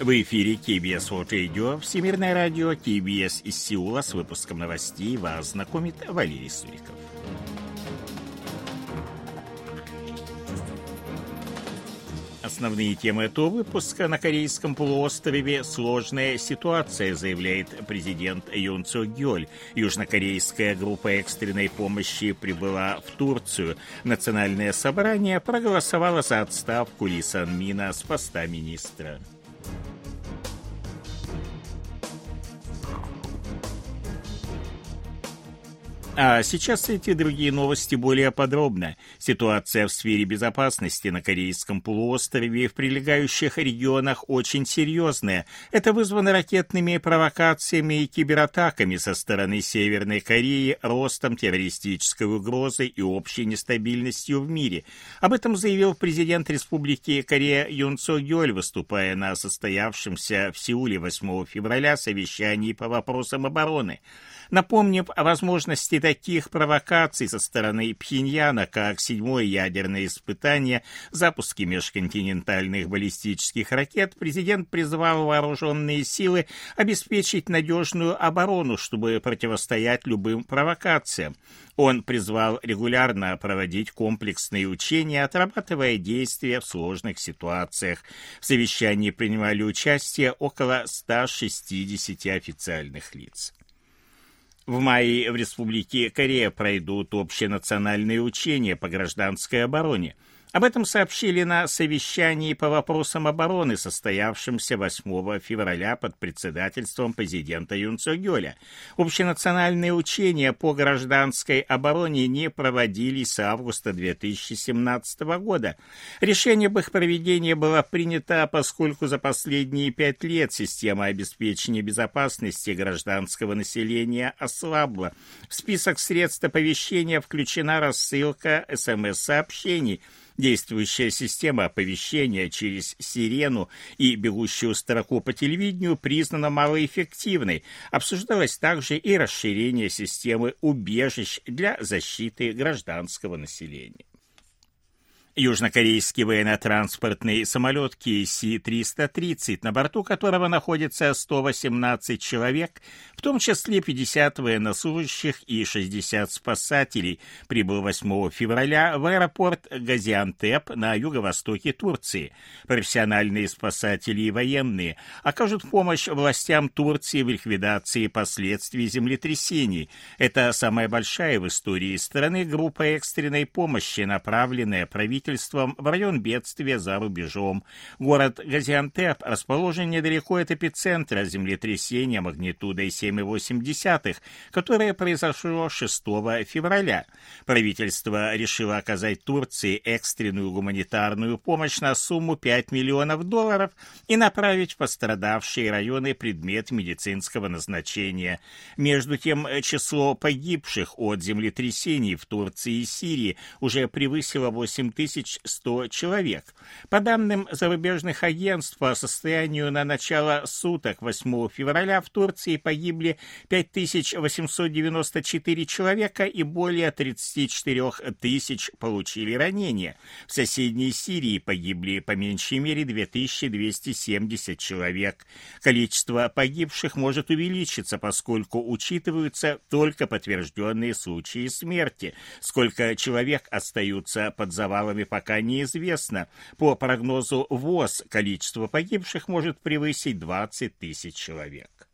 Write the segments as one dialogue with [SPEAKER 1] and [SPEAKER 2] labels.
[SPEAKER 1] В эфире KBS World Radio, Всемирное радио, KBS из Сеула с выпуском новостей вас знакомит Валерий Суриков. Основные темы этого выпуска на Корейском полуострове «Сложная ситуация», заявляет президент Юн Цо Гёль. Южнокорейская группа экстренной помощи прибыла в Турцию. Национальное собрание проголосовало за отставку Ли Сан Мина с поста министра. А сейчас эти другие новости более подробно. Ситуация в сфере безопасности на Корейском полуострове и в прилегающих регионах очень серьезная. Это вызвано ракетными провокациями и кибератаками со стороны Северной Кореи, ростом террористической угрозы и общей нестабильностью в мире. Об этом заявил президент Республики Корея Юн Цо Гёль, выступая на состоявшемся в Сеуле 8 февраля совещании по вопросам обороны напомнив о возможности таких провокаций со стороны Пхеньяна, как седьмое ядерное испытание, запуски межконтинентальных баллистических ракет, президент призвал вооруженные силы обеспечить надежную оборону, чтобы противостоять любым провокациям. Он призвал регулярно проводить комплексные учения, отрабатывая действия в сложных ситуациях. В совещании принимали участие около 160 официальных лиц. В мае в Республике Корея пройдут общенациональные учения по гражданской обороне – об этом сообщили на совещании по вопросам обороны, состоявшемся 8 февраля под председательством президента Юн Цо Гёля. Общенациональные учения по гражданской обороне не проводились с августа 2017 года. Решение об их проведении было принято, поскольку за последние пять лет система обеспечения безопасности гражданского населения ослабла. В список средств оповещения включена рассылка СМС-сообщений – Действующая система оповещения через сирену и бегущую строку по телевидению признана малоэффективной. Обсуждалось также и расширение системы убежищ для защиты гражданского населения. Южнокорейский военно-транспортный самолет KC-330, на борту которого находится 118 человек, в том числе 50 военнослужащих и 60 спасателей, прибыл 8 февраля в аэропорт Газиантеп на юго-востоке Турции. Профессиональные спасатели и военные окажут помощь властям Турции в ликвидации последствий землетрясений. Это самая большая в истории страны группа экстренной помощи, направленная правительством правительством в район бедствия за рубежом. Город Газиантеп расположен недалеко от эпицентра землетрясения магнитудой 7,8, которое произошло 6 февраля. Правительство решило оказать Турции экстренную гуманитарную помощь на сумму 5 миллионов долларов и направить в пострадавшие районы предмет медицинского назначения. Между тем, число погибших от землетрясений в Турции и Сирии уже превысило 8 тысяч 1100 человек. По данным зарубежных агентств, по состоянию на начало суток 8 февраля в Турции погибли 5894 человека и более 34 тысяч получили ранения. В соседней Сирии погибли по меньшей мере 2270 человек. Количество погибших может увеличиться, поскольку учитываются только подтвержденные случаи смерти. Сколько человек остаются под завалами пока неизвестно. По прогнозу ВОЗ количество погибших может превысить 20 тысяч человек.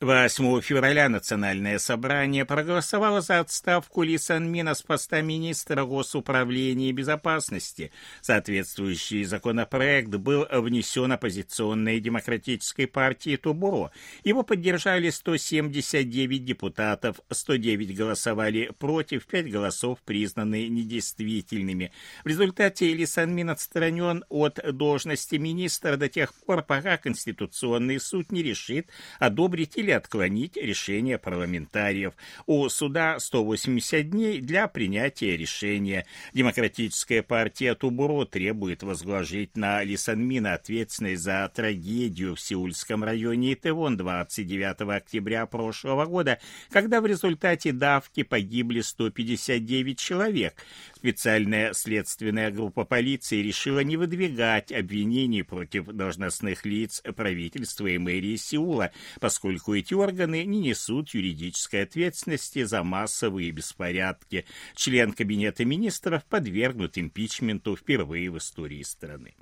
[SPEAKER 1] 8 февраля Национальное собрание проголосовало за отставку Ли Санмина с поста министра госуправления и безопасности. Соответствующий законопроект был внесен оппозиционной демократической партией Тубо. Его поддержали 179 депутатов, 109 голосовали против, 5 голосов признаны недействительными. В результате Ли Санмин отстранен от должности министра до тех пор, пока Конституционный суд не решит, одобрить или или отклонить решение парламентариев. У суда 180 дней для принятия решения. Демократическая партия Тубуро требует возложить на Лисанмина ответственность за трагедию в Сеульском районе Итевон 29 октября прошлого года, когда в результате давки погибли 159 человек. Специальная следственная группа полиции решила не выдвигать обвинений против должностных лиц правительства и мэрии Сеула, поскольку эти органы не несут юридической ответственности за массовые беспорядки. Член Кабинета министров подвергнут импичменту впервые в истории страны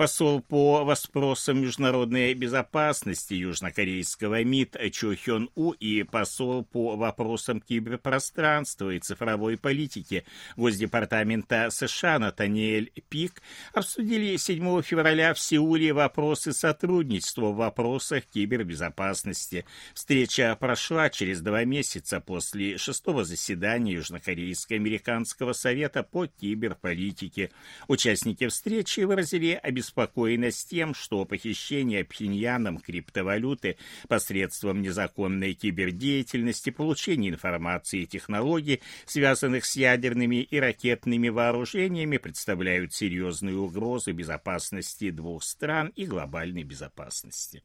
[SPEAKER 1] посол по вопросам международной безопасности южнокорейского МИД Чо Хён У и посол по вопросам киберпространства и цифровой политики Госдепартамента США Натаниэль Пик обсудили 7 февраля в Сеуле вопросы сотрудничества в вопросах кибербезопасности. Встреча прошла через два месяца после шестого заседания Южнокорейско-американского совета по киберполитике. Участники встречи выразили обеспокоенность обеспокоенность тем, что похищение Пхеньяном криптовалюты посредством незаконной кибердеятельности, получение информации и технологий, связанных с ядерными и ракетными вооружениями, представляют серьезную угрозу безопасности двух стран и глобальной безопасности.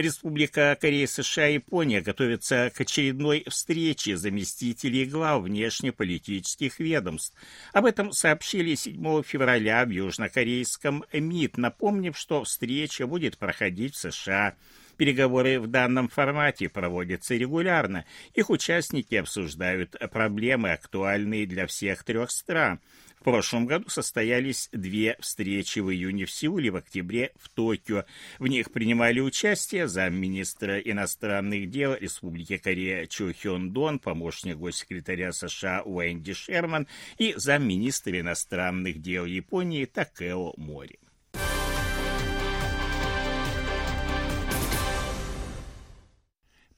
[SPEAKER 1] Республика Корея, США и Япония готовятся к очередной встрече заместителей глав внешнеполитических ведомств. Об этом сообщили 7 февраля в южнокорейском МИД, напомнив, что встреча будет проходить в США. Переговоры в данном формате проводятся регулярно. Их участники обсуждают проблемы, актуальные для всех трех стран. В прошлом году состоялись две встречи в июне в Сеуле, в октябре в Токио. В них принимали участие замминистра иностранных дел Республики Корея Чо Хён Дон, помощник госсекретаря США Уэнди Шерман и замминистра иностранных дел Японии Такео Мори.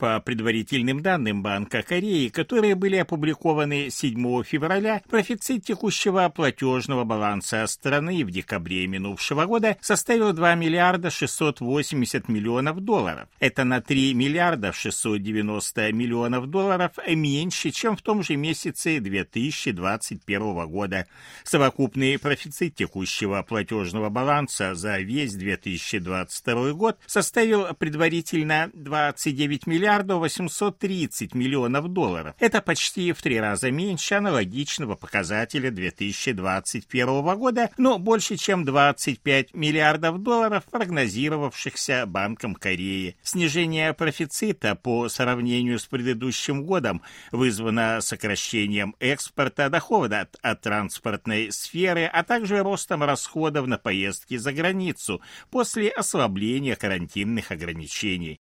[SPEAKER 1] По предварительным данным Банка Кореи, которые были опубликованы 7 февраля, профицит текущего платежного баланса страны в декабре минувшего года составил 2 миллиарда 680 миллионов долларов. Это на 3 миллиарда 690 миллионов долларов меньше, чем в том же месяце 2021 года. Совокупный профицит текущего платежного баланса за весь 2022 год составил предварительно 29 миллиардов миллиарда 830 миллионов долларов. Это почти в три раза меньше аналогичного показателя 2021 года, но больше, чем 25 миллиардов долларов, прогнозировавшихся Банком Кореи. Снижение профицита по сравнению с предыдущим годом вызвано сокращением экспорта, дохода от, от транспортной сферы, а также ростом расходов на поездки за границу после ослабления карантинных ограничений.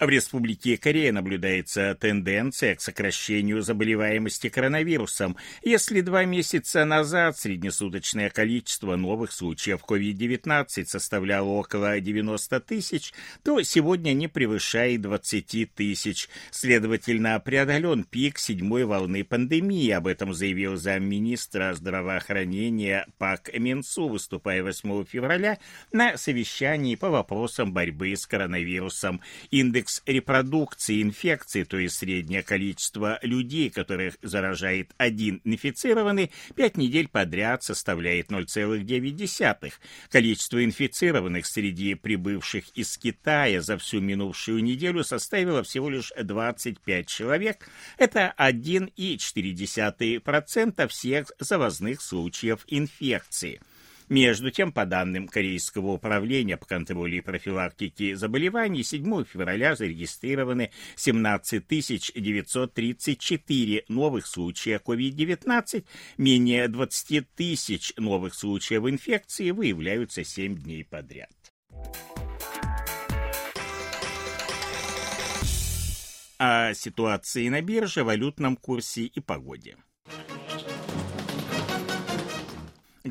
[SPEAKER 1] В Республике Корея наблюдается тенденция к сокращению заболеваемости коронавирусом. Если два месяца назад среднесуточное количество новых случаев COVID-19 составляло около 90 тысяч, то сегодня не превышает 20 тысяч. Следовательно, преодолен пик седьмой волны пандемии. Об этом заявил замминистра здравоохранения Пак Минсу, выступая 8 февраля на совещании по вопросам борьбы с коронавирусом. Индекс индекс репродукции инфекции, то есть среднее количество людей, которых заражает один инфицированный, 5 недель подряд составляет 0,9. Количество инфицированных среди прибывших из Китая за всю минувшую неделю составило всего лишь 25 человек. Это 1,4% всех завозных случаев инфекции. Между тем, по данным Корейского управления по контролю и профилактике заболеваний, 7 февраля зарегистрированы 17 934 новых случая COVID-19, менее 20 тысяч новых случаев инфекции выявляются 7 дней подряд. О ситуации на бирже, валютном курсе и погоде.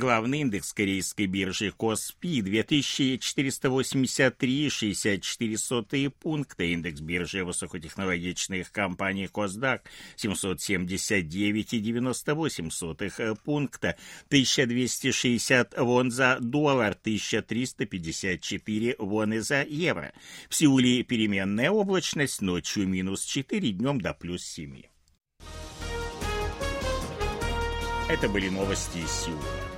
[SPEAKER 1] Главный индекс корейской биржи Коспи 2483,64 пункта. Индекс биржи высокотехнологичных компаний Косдак 779,98 пункта. 1260 вон за доллар, 1354 воны за евро. В Сеуле переменная облачность, ночью минус 4, днем до плюс 7. Это были новости из Сеула.